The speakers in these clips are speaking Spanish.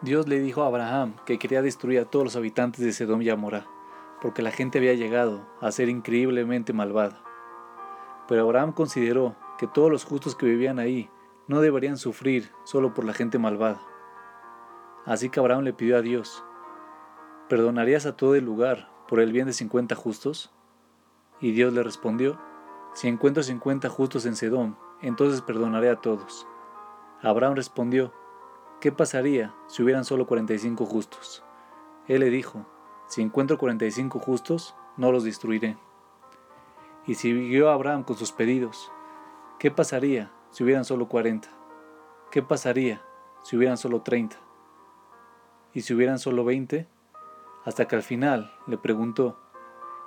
Dios le dijo a Abraham que quería destruir a todos los habitantes de Sedom y Amorá, porque la gente había llegado a ser increíblemente malvada. Pero Abraham consideró que todos los justos que vivían ahí no deberían sufrir solo por la gente malvada. Así que Abraham le pidió a Dios, ¿perdonarías a todo el lugar por el bien de 50 justos? Y Dios le respondió, si encuentro 50 justos en Sedom, entonces perdonaré a todos. Abraham respondió, ¿qué pasaría si hubieran solo 45 justos? Él le dijo, si encuentro 45 justos, no los destruiré. Y siguió Abraham con sus pedidos. ¿Qué pasaría si hubieran solo 40? ¿Qué pasaría si hubieran solo 30? ¿Y si hubieran solo 20? Hasta que al final le preguntó,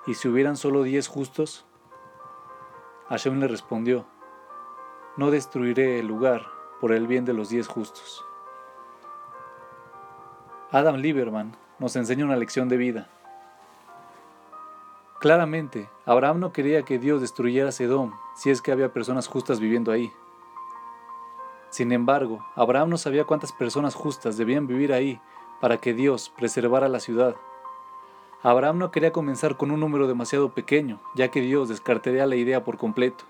¿y si hubieran solo 10 justos? Hashem le respondió, no destruiré el lugar por el bien de los 10 justos. Adam Lieberman nos enseña una lección de vida. Claramente, Abraham no quería que Dios destruyera Sedom si es que había personas justas viviendo ahí. Sin embargo, Abraham no sabía cuántas personas justas debían vivir ahí para que Dios preservara la ciudad. Abraham no quería comenzar con un número demasiado pequeño, ya que Dios descartaría la idea por completo.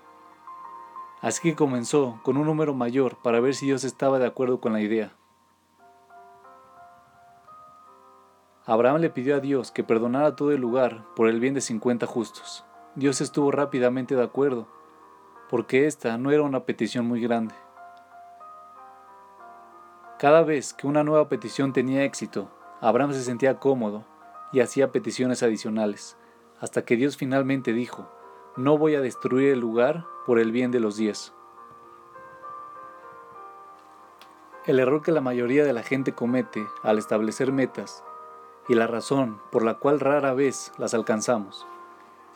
Así que comenzó con un número mayor para ver si Dios estaba de acuerdo con la idea. Abraham le pidió a Dios que perdonara todo el lugar por el bien de 50 justos. Dios estuvo rápidamente de acuerdo, porque esta no era una petición muy grande. Cada vez que una nueva petición tenía éxito, Abraham se sentía cómodo y hacía peticiones adicionales, hasta que Dios finalmente dijo, no voy a destruir el lugar por el bien de los diez. El error que la mayoría de la gente comete al establecer metas y la razón por la cual rara vez las alcanzamos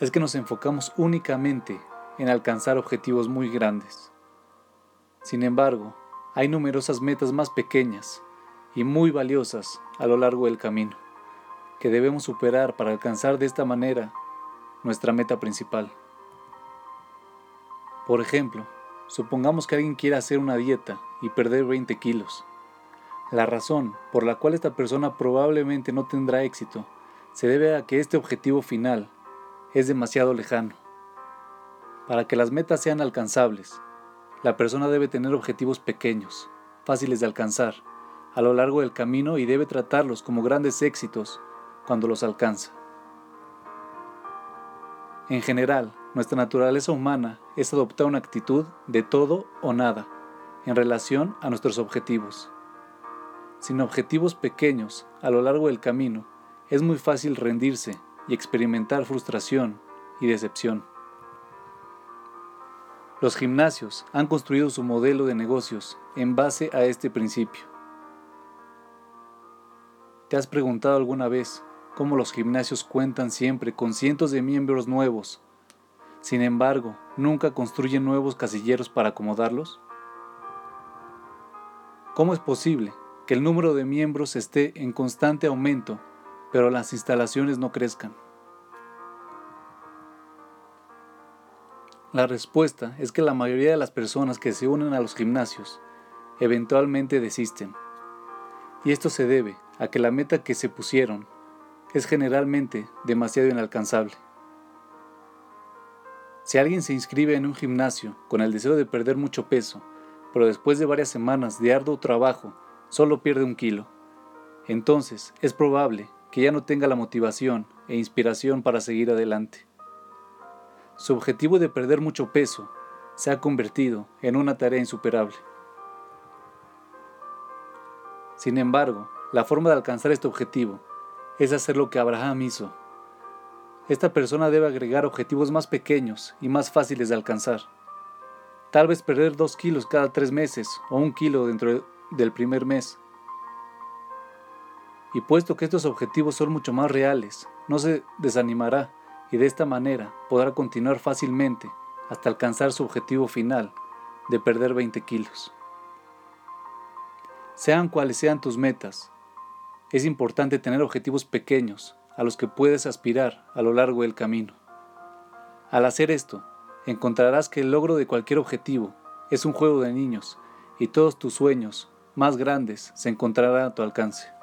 es que nos enfocamos únicamente en alcanzar objetivos muy grandes. Sin embargo, hay numerosas metas más pequeñas y muy valiosas a lo largo del camino que debemos superar para alcanzar de esta manera nuestra meta principal. Por ejemplo, supongamos que alguien quiera hacer una dieta y perder 20 kilos la razón por la cual esta persona probablemente no tendrá éxito se debe a que este objetivo final es demasiado lejano. Para que las metas sean alcanzables, la persona debe tener objetivos pequeños, fáciles de alcanzar, a lo largo del camino y debe tratarlos como grandes éxitos cuando los alcanza. En general, nuestra naturaleza humana es adoptar una actitud de todo o nada en relación a nuestros objetivos. Sin objetivos pequeños a lo largo del camino, es muy fácil rendirse y experimentar frustración y decepción. Los gimnasios han construido su modelo de negocios en base a este principio. ¿Te has preguntado alguna vez cómo los gimnasios cuentan siempre con cientos de miembros nuevos? Sin embargo, nunca construyen nuevos casilleros para acomodarlos. ¿Cómo es posible que el número de miembros esté en constante aumento, pero las instalaciones no crezcan? La respuesta es que la mayoría de las personas que se unen a los gimnasios eventualmente desisten. Y esto se debe a que la meta que se pusieron es generalmente demasiado inalcanzable. Si alguien se inscribe en un gimnasio con el deseo de perder mucho peso, pero después de varias semanas de arduo trabajo solo pierde un kilo. Entonces es probable que ya no tenga la motivación e inspiración para seguir adelante. Su objetivo de perder mucho peso se ha convertido en una tarea insuperable. Sin embargo, la forma de alcanzar este objetivo es hacer lo que Abraham hizo. Esta persona debe agregar objetivos más pequeños y más fáciles de alcanzar. Tal vez perder dos kilos cada tres meses o un kilo dentro de del primer mes. Y puesto que estos objetivos son mucho más reales, no se desanimará y de esta manera podrá continuar fácilmente hasta alcanzar su objetivo final de perder 20 kilos. Sean cuales sean tus metas, es importante tener objetivos pequeños a los que puedes aspirar a lo largo del camino. Al hacer esto, encontrarás que el logro de cualquier objetivo es un juego de niños y todos tus sueños más grandes se encontrarán a tu alcance.